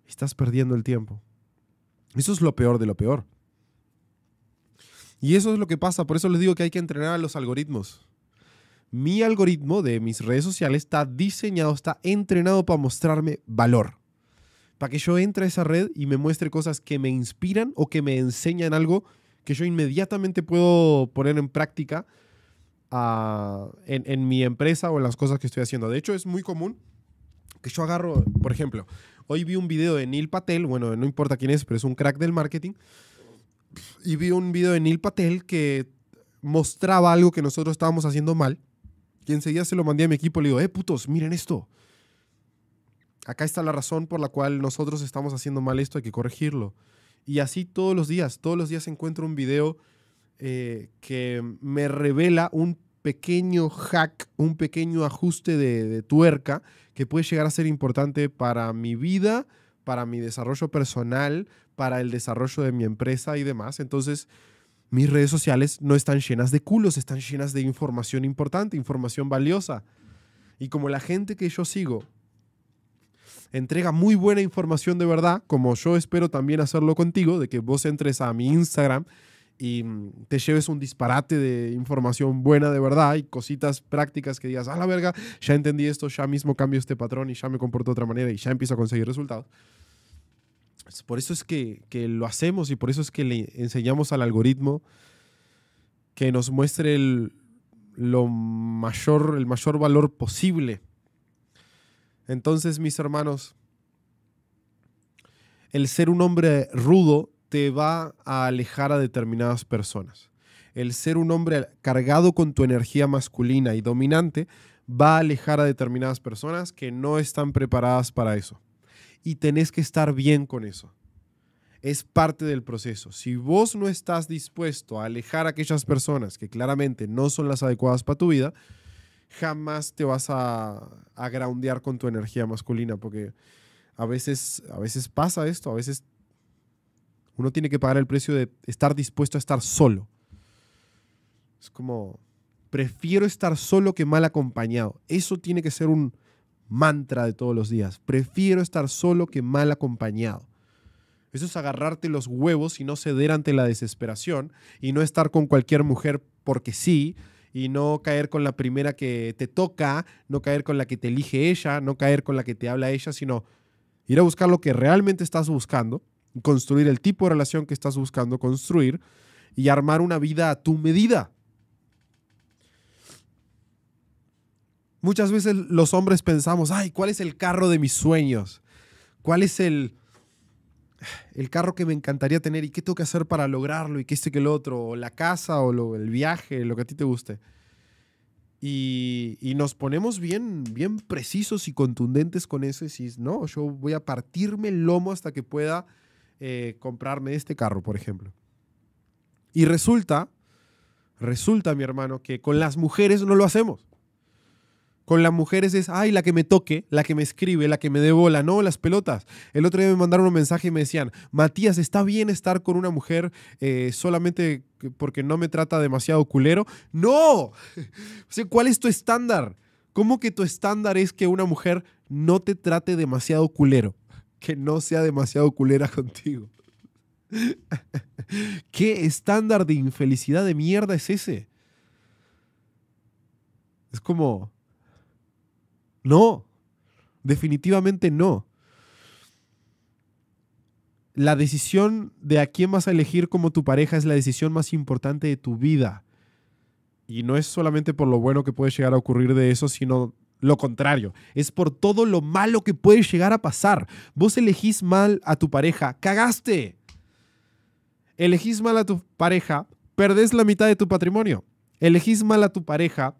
Estás perdiendo el tiempo. Eso es lo peor de lo peor. Y eso es lo que pasa, por eso les digo que hay que entrenar a los algoritmos. Mi algoritmo de mis redes sociales está diseñado, está entrenado para mostrarme valor para que yo entre a esa red y me muestre cosas que me inspiran o que me enseñan algo que yo inmediatamente puedo poner en práctica ah, en, mi empresa o en las cosas que estoy haciendo. De hecho, es muy común que yo agarro, por ejemplo, hoy vi un video de Neil Patel, bueno, no importa quién es, pero es un crack del marketing, y vi un video de Neil Patel que mostraba algo que nosotros estábamos haciendo mal, y enseguida se lo mandé a mi equipo y le digo, eh, putos, miren esto acá está la razón por la cual nosotros estamos haciendo mal esto, hay que corregirlo. Y así todos los días, todos los días encuentro un video eh, que me revela un pequeño hack, un pequeño ajuste de, tuerca que puede llegar a ser importante para mi vida, para mi desarrollo personal, para el desarrollo de mi empresa y demás. Entonces, mis redes sociales no están llenas de culos, están llenas de información importante, información valiosa. Y como la gente que yo sigo entrega muy buena información de verdad, como yo espero también hacerlo contigo, de que vos entres a mi Instagram y mm, te lleves un disparate de información buena de verdad y cositas prácticas que digas, a la verga, ya entendí esto, ya mismo cambio este patrón y ya me comporto de otra manera y ya empiezo a conseguir resultados. Por eso es que, que lo hacemos y por eso es que le enseñamos al algoritmo que nos muestre el, lo mayor, el mayor valor posible. Entonces, mis hermanos, el ser un hombre rudo te va a alejar a determinadas personas. El ser un hombre cargado con tu energía masculina y dominante va a alejar a determinadas personas que no están preparadas para eso. Y tenés que estar bien con eso. Es parte del proceso. Si vos no estás dispuesto a alejar a aquellas personas que claramente no son las adecuadas para tu vida, jamás te vas a, a groundear con tu energía masculina, porque a veces, a veces pasa esto, a veces uno tiene que pagar el precio de estar dispuesto a estar solo. Es como, prefiero estar solo que mal acompañado. Eso tiene que ser un mantra de todos los días. Prefiero estar solo que mal acompañado. Eso es agarrarte los huevos y no ceder ante la desesperación y no estar con cualquier mujer porque sí y no caer con la primera que te toca, no caer con la que te elige ella, no caer con la que te habla ella, sino ir a buscar lo que realmente estás buscando construir el tipo de relación que estás buscando construir y armar una vida a tu medida. Muchas veces los hombres pensamos, ay, ¿cuál es el carro de mis sueños? ¿Cuál es el, el carro que me encantaría tener y qué tengo que hacer para lograrlo y qué este que el otro? O la casa o el viaje, lo que a ti te guste. Y, y, nos ponemos bien, bien precisos y contundentes con eso y decís, no, yo voy a partirme el lomo hasta que pueda eh, comprarme este carro, por ejemplo. Y resulta, resulta, mi hermano, que con las mujeres no lo hacemos. Con las mujeres es, ay, la que me toque, la que me escribe, la que me dé bola, no, las pelotas. El otro día me mandaron un mensaje y me decían, Matías, ¿está bien estar con una mujer eh, solamente porque no me trata demasiado culero? No, ¿cuál es tu estándar? ¿Cómo que tu estándar es que una mujer no te trate demasiado culero? que no sea demasiado culera contigo. ¿Qué estándar de infelicidad de mierda es ese? Es como... No, definitivamente no. La decisión de a quién vas a elegir como tu pareja es la decisión más importante de tu vida. Y no es solamente por lo bueno que puede llegar a ocurrir de eso, sino lo contrario, es por todo lo malo que puede llegar a pasar. Vos elegís mal a tu pareja, cagaste. Elegís mal a tu pareja, perdés la mitad de tu patrimonio. Elegís mal a tu pareja,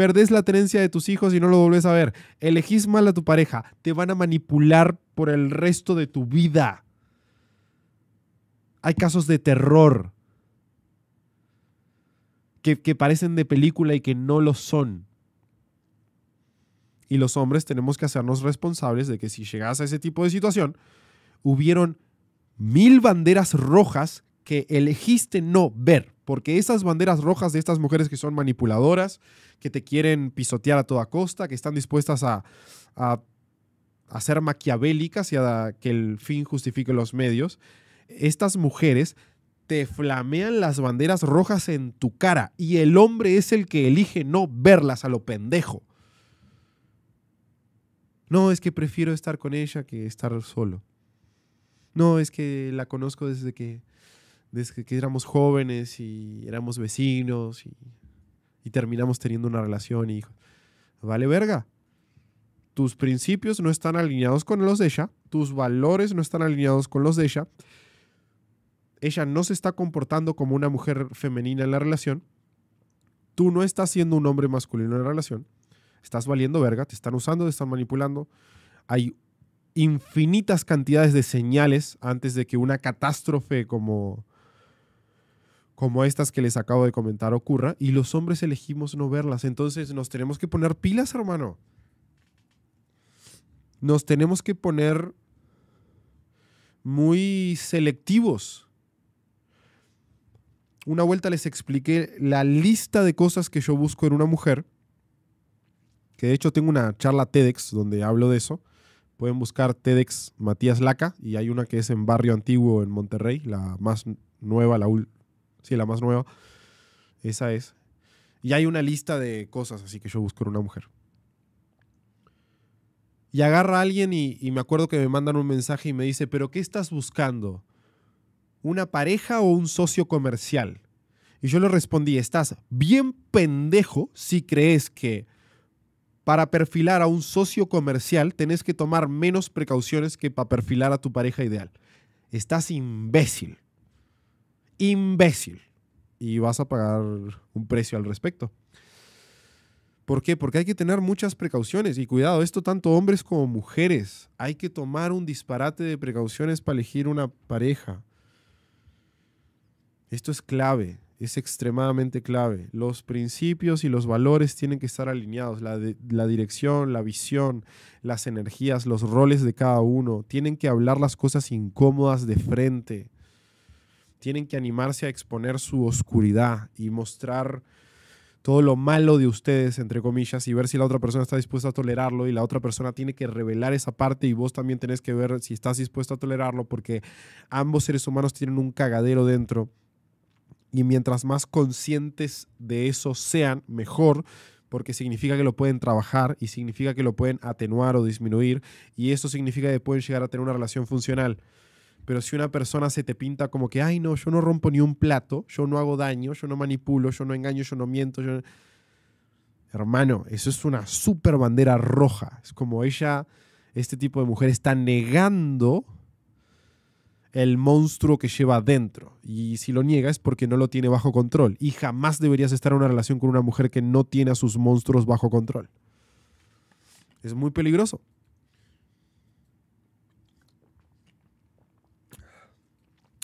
perdés la tenencia de tus hijos y no lo volvés a ver. Elegís mal a tu pareja, te van a manipular por el resto de tu vida. Hay casos de terror que, que parecen de película y que no lo son. Y los hombres tenemos que hacernos responsables de que si llegas a ese tipo de situación, hubieron mil banderas rojas que elegiste no ver, porque esas banderas rojas de estas mujeres que son manipuladoras, que te quieren pisotear a toda costa, que están dispuestas a, a, a ser maquiavélicas y a que el fin justifique los medios, estas mujeres te flamean las banderas rojas en tu cara y el hombre es el que elige no verlas a lo pendejo. No, es que prefiero estar con ella que estar solo. No, es que la conozco desde que, desde que éramos jóvenes y éramos vecinos y, terminamos teniendo una relación y. Vale verga. Tus principios no están alineados con los de ella, tus valores no están alineados con los de ella. Ella no se está comportando como una mujer femenina en la relación. Tú no estás siendo un hombre masculino en la relación estás valiendo verga, te están usando, te están manipulando. Hay infinitas cantidades de señales antes de que una catástrofe como, como estas que les acabo de comentar ocurra y los hombres elegimos no verlas. Entonces nos tenemos que poner pilas, hermano. Nos tenemos que poner muy selectivos. Una vuelta les expliqué la lista de cosas que yo busco en una mujer, que de hecho tengo una charla TEDx donde hablo de eso. Pueden buscar TEDx Matías Laca y hay una que es en Barrio Antiguo en Monterrey, la más nueva, la sí, la más nueva. Esa es. Y hay una lista de cosas así que yo busco una mujer. Y agarra a alguien y, y, me acuerdo que me mandan un mensaje y me dice, pero ¿qué estás buscando? ¿Una pareja o un socio comercial? Y yo le respondí, estás bien pendejo si crees que para perfilar a un socio comercial tenés que tomar menos precauciones que para perfilar a tu pareja ideal. Estás imbécil. Imbécil. Y vas a pagar un precio al respecto. ¿Por qué? Porque hay que tener muchas precauciones y cuidado, esto tanto hombres como mujeres. Hay que tomar un disparate de precauciones para elegir una pareja. Esto es clave, es extremadamente clave. Los principios y los valores tienen que estar alineados. La, la, dirección, la visión, las energías, los roles de cada uno. Tienen que hablar las cosas incómodas de frente. Tienen que animarse a exponer su oscuridad y mostrar todo lo malo de ustedes, entre comillas, y ver si la otra persona está dispuesta a tolerarlo y la otra persona tiene que revelar esa parte y vos también tenés que ver si estás dispuesto a tolerarlo porque ambos seres humanos tienen un cagadero dentro y mientras más conscientes de eso sean, mejor, porque significa que lo pueden trabajar y significa que lo pueden atenuar o disminuir y eso significa que pueden llegar a tener una relación funcional. Pero si una persona se te pinta como que, ay, no, yo no rompo ni un plato, yo no hago daño, yo no manipulo, yo no engaño, yo no miento, yo Hermano, eso es una super bandera roja. Es como ella, este tipo de mujer está negando el monstruo que lleva adentro. Y si lo niega es porque no lo tiene bajo control. Y jamás deberías estar en una relación con una mujer que no tiene a sus monstruos bajo control. Es muy peligroso.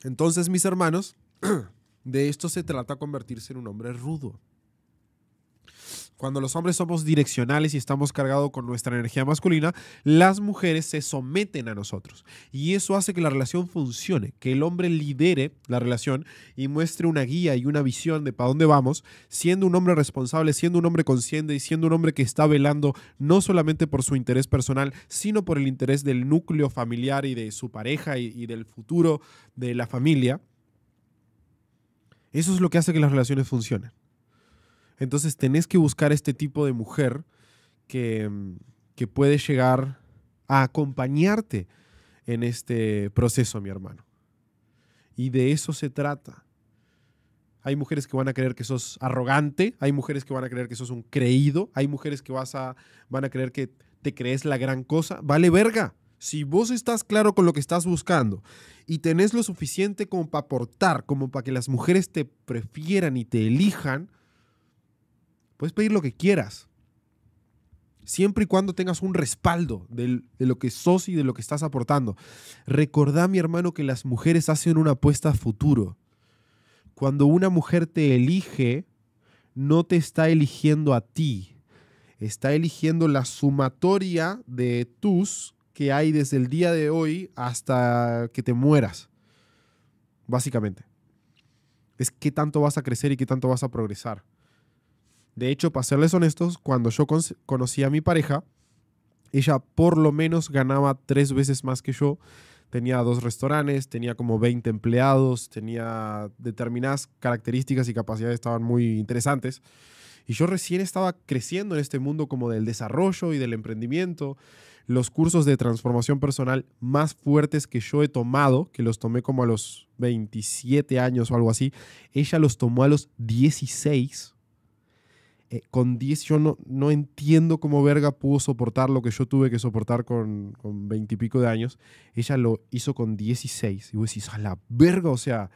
Entonces, mis hermanos, de esto se trata convertirse en un hombre rudo. Cuando los hombres somos direccionales y estamos cargados con nuestra energía masculina, las mujeres se someten a nosotros. Y eso hace que la relación funcione, que el hombre lidere la relación y muestre una guía y una visión de para dónde vamos, siendo un hombre responsable, siendo un hombre consciente y siendo un hombre que está velando no solamente por su interés personal, sino por el interés del núcleo familiar y de su pareja y, y del futuro de la familia. Eso es lo que hace que las relaciones funcionen. Entonces tenés que buscar este tipo de mujer que, que puede llegar a acompañarte en este proceso, mi hermano. Y de eso se trata. Hay mujeres que van a creer que sos arrogante, hay mujeres que van a creer que sos un creído, hay mujeres que vas a, van a creer que te crees la gran cosa. Vale verga. Si vos estás claro con lo que estás buscando y tenés lo suficiente como para aportar, como para que las mujeres te prefieran y te elijan, Puedes pedir lo que quieras. Siempre y cuando tengas un respaldo de, lo que sos y de lo que estás aportando. Recordá, mi hermano, que las mujeres hacen una apuesta a futuro. Cuando una mujer te elige, no te está eligiendo a ti. Está eligiendo la sumatoria de tus que hay desde el día de hoy hasta que te mueras. Básicamente. Es qué tanto vas a crecer y qué tanto vas a progresar. De hecho, para serles honestos, cuando yo conocí a mi pareja, ella por lo menos ganaba tres veces más que yo. Tenía dos restaurantes, tenía como 20 empleados, tenía determinadas características y capacidades estaban muy interesantes. Y yo recién estaba creciendo en este mundo como del desarrollo y del emprendimiento. Los cursos de transformación personal más fuertes que yo he tomado, que los tomé como a los 27 años o algo así, ella los tomó a los 16 eh, con 10 yo no, no entiendo cómo verga pudo soportar lo que yo tuve que soportar con, con 20 y pico de años. Ella lo hizo con 16. Y vos decís, a la verga, o sea,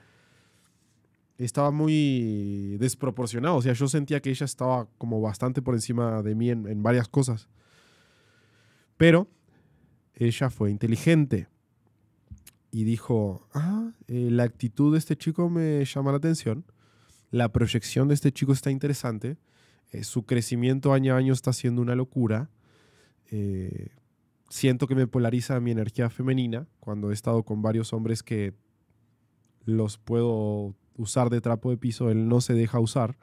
estaba muy desproporcionado. O sea, yo sentía que ella estaba como bastante por encima de mí en, varias cosas. Pero ella fue inteligente y dijo, ah, eh, la actitud de este chico me llama la atención, la proyección de este chico está interesante, eh, su crecimiento año a año está siendo una locura. Eh, siento que me polariza mi energía femenina cuando he estado con varios hombres que los puedo usar de trapo de piso, él no se deja usar.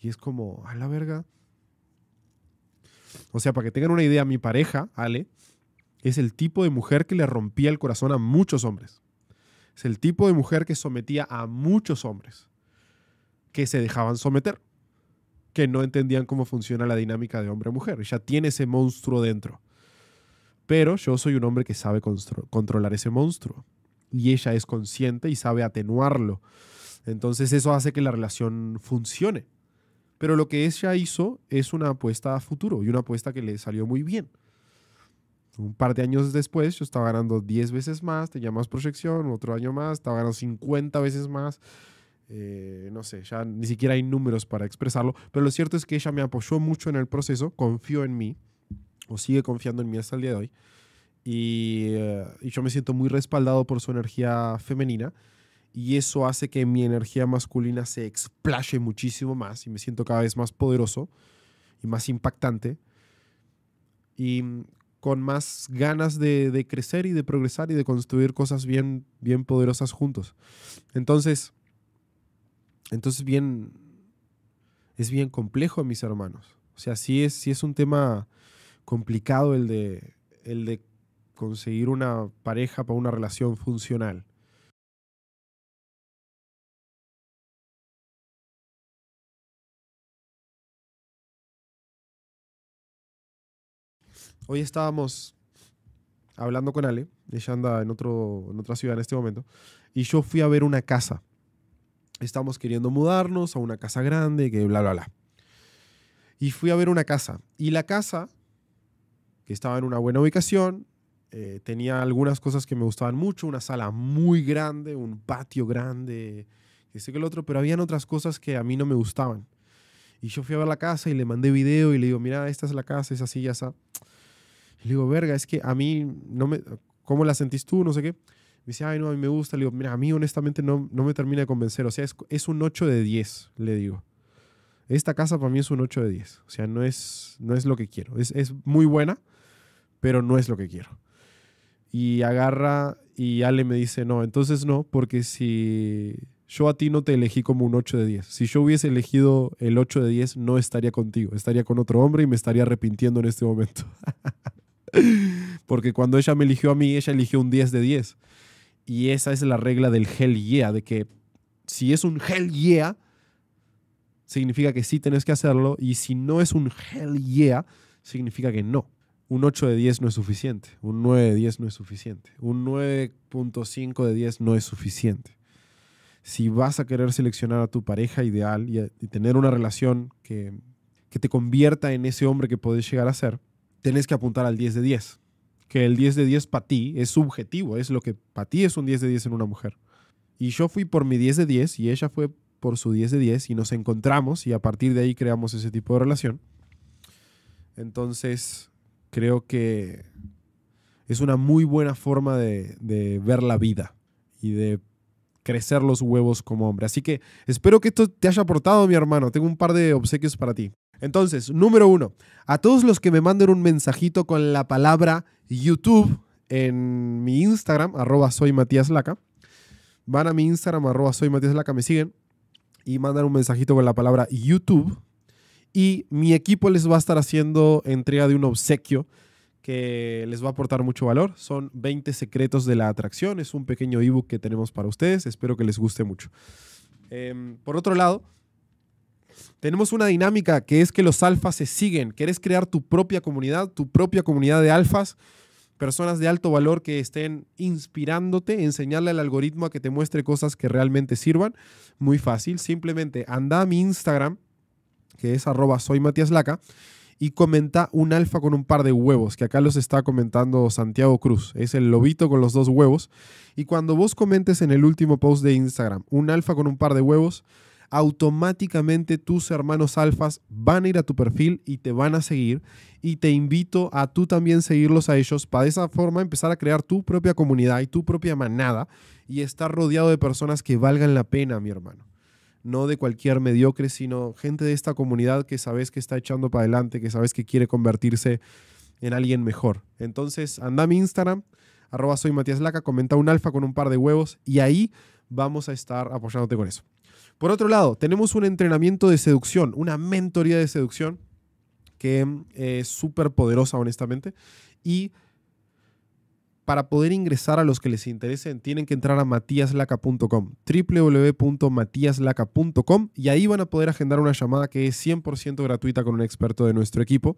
Y es como, a la verga. O sea, para que tengan una idea, mi pareja, Ale, es el tipo de mujer que le rompía el corazón a muchos hombres. Es el tipo de mujer que sometía a muchos hombres que se dejaban someter, que no entendían cómo funciona la dinámica de hombre-mujer. Ya tiene ese monstruo dentro. Pero yo soy un hombre que sabe controlar ese monstruo. Y ella es consciente y sabe atenuarlo. Entonces eso hace que la relación funcione. Pero lo que ella hizo es una apuesta a futuro y una apuesta que le salió muy bien. Un par de años después yo estaba ganando 10 veces más, tenía más proyección, otro año más, estaba ganando 50 veces más. Eh, no sé, ya ni siquiera hay números para expresarlo, pero lo cierto es que ella me apoyó mucho en el proceso, confió en mí o sigue confiando en mí hasta el día de hoy. Y, eh, yo me siento muy respaldado por su energía femenina y eso hace que mi energía masculina se explaye muchísimo más y me siento cada vez más poderoso y más impactante y con más ganas de, de crecer y de progresar y de construir cosas bien, bien poderosas juntos. Entonces, entonces bien, es bien complejo, mis hermanos. O sea, sí es, sí es un tema complicado el de, el de conseguir una pareja para una relación funcional. Hoy estábamos hablando con Ale, ella anda en, otro, en otra ciudad en este momento, y yo fui a ver una casa. Estamos queriendo mudarnos a una casa grande, que bla, bla, bla. Y fui a ver una casa. Y la casa que estaba en una buena ubicación, eh, tenía algunas cosas que me gustaban mucho, una sala muy grande, un patio grande, que sé que el otro, pero habían otras cosas que a mí no me gustaban. Y yo fui a ver la casa y le mandé video y le digo, mira, esta es la casa, es así, ya está. Y le digo, verga, es que a mí no me... ¿Cómo la sentís tú? No sé qué. Me dice, ay, no, a mí me gusta. Le digo, mira, a mí honestamente no, no me termina de convencer. O sea, es, es un 8 de 10, le digo. Esta casa para mí es un 8 de 10. O sea, no es, no es lo que quiero. Es, es muy buena, pero no es lo que quiero. Y agarra y Ale me dice, no, entonces no, porque si yo a ti no te elegí como un 8 de 10. Si yo hubiese elegido el 8 de 10, no estaría contigo, estaría con otro hombre y me estaría arrepintiendo en este momento. porque cuando ella me eligió a mí, ella eligió un 10 de 10. Y esa es la regla del hell yeah, de que si es un hell yeah, significa que sí tenés que hacerlo, y si no es un hell yeah, significa que no un 8 de 10 no es suficiente, un 9 de 10 no es suficiente, un 9.5 de 10 no es suficiente. Si vas a querer seleccionar a tu pareja ideal y, tener una relación que, que, te convierta en ese hombre que podés llegar a ser, tenés que apuntar al 10 de 10. Que el 10 de 10 para ti es subjetivo, es lo que para ti es un 10 de 10 en una mujer. Y yo fui por mi 10 de 10 y ella fue por su 10 de 10 y nos encontramos y a partir de ahí creamos ese tipo de relación. Entonces, creo que es una muy buena forma de, ver la vida y de crecer los huevos como hombre. Así que espero que esto te haya aportado, mi hermano. Tengo un par de obsequios para ti. Entonces, número uno, a todos los que me manden un mensajito con la palabra YouTube en mi Instagram, arroba soy Matías Laca, van a mi Instagram, arroba soy Matías Laca, me siguen y mandan un mensajito con la palabra YouTube y mi equipo les va a estar haciendo entrega de un obsequio que les va a aportar mucho valor. Son 20 secretos de la atracción. Es un pequeño ebook que tenemos para ustedes. Espero que les guste mucho. Em, por otro lado, tenemos una dinámica que es que los alfas se siguen. Quieres crear tu propia comunidad, tu propia comunidad de alfas, personas de alto valor que estén inspirándote, enseñarle al algoritmo a que te muestre cosas que realmente sirvan. Muy fácil, simplemente anda a mi Instagram que es arroba soy y comenta un alfa con un par de huevos, que acá los está comentando Santiago Cruz. Es el lobito con los dos huevos. Y cuando vos comentes en el último post de Instagram un alfa con un par de huevos, automáticamente tus hermanos alfas van a ir a tu perfil y te van a seguir. Y te invito a tú también seguirlos a ellos para de esa forma empezar a crear tu propia comunidad y tu propia manada y estar rodeado de personas que valgan la pena, mi hermano no de cualquier mediocre, sino gente de esta comunidad que sabes que está echando para adelante, que sabes que quiere convertirse en alguien mejor. Entonces, anda a mi Instagram, arroba soy Matías Laca, comenta un alfa con un par de huevos y ahí vamos a estar apoyándote con eso. Por otro lado, tenemos un entrenamiento de seducción, una mentoría de seducción que eh, es súper poderosa, honestamente. Y para poder ingresar a los que les interesen, tienen que entrar a matiaslaca.com, www.matiaslaca.com, y ahí van a poder agendar una llamada que es 100% gratuita con un experto de nuestro equipo.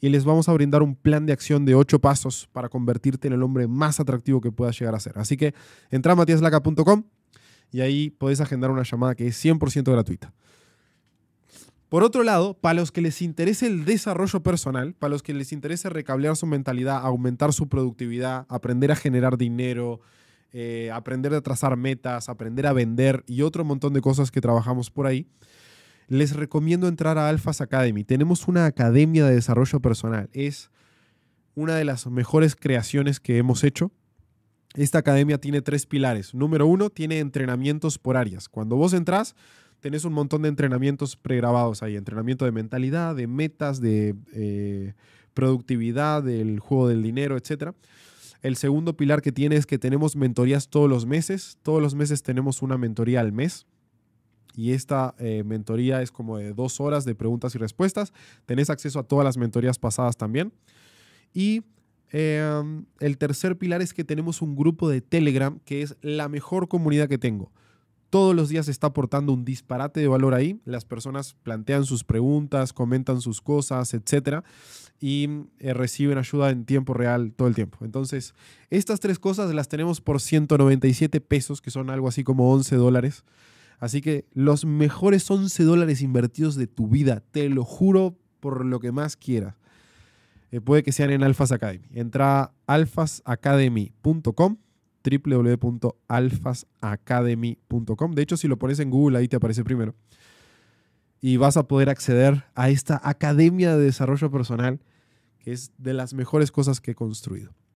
Y les vamos a brindar un plan de acción de 8 pasos para convertirte en el hombre más atractivo que puedas llegar a ser. Así que entra a matiaslaca.com y ahí podés agendar una llamada que es 100% gratuita. Por otro lado, para los que les interese el desarrollo personal, para los que les interese recablear su mentalidad, aumentar su productividad, aprender a generar dinero, eh, aprender a trazar metas, aprender a vender y otro montón de cosas que trabajamos por ahí, les recomiendo entrar a Alphas Academy. Tenemos una academia de desarrollo personal. Es una de las mejores creaciones que hemos hecho. Esta academia tiene tres pilares. Número uno, tiene entrenamientos por áreas. Cuando vos entras, tenés un montón de entrenamientos pregrabados ahí. Entrenamiento de mentalidad, de metas, de eh, productividad, del juego del dinero, etc. El segundo pilar que tiene es que tenemos mentorías todos los meses. Todos los meses tenemos una mentoría al mes. Y esta eh, mentoría es como de dos horas de preguntas y respuestas. Tenés acceso a todas las mentorías pasadas también. Y em, el tercer pilar es que tenemos un grupo de Telegram que es la mejor comunidad que tengo todos los días está aportando un disparate de valor ahí. Las personas plantean sus preguntas, comentan sus cosas, etcétera, y eh, reciben ayuda en tiempo real todo el tiempo. Entonces, estas tres cosas las tenemos por 197 pesos, que son algo así como 11 dólares. Así que los mejores 11 dólares invertidos de tu vida, te lo juro por lo que más quieras. Eh, puede que sean en Alphas Academy. Entra a alphasacademy.com www.alphasacademy.com. De hecho, si lo pones en Google, ahí te aparece primero. Y vas a poder acceder a esta academia de desarrollo personal, que es de las mejores cosas que he construido.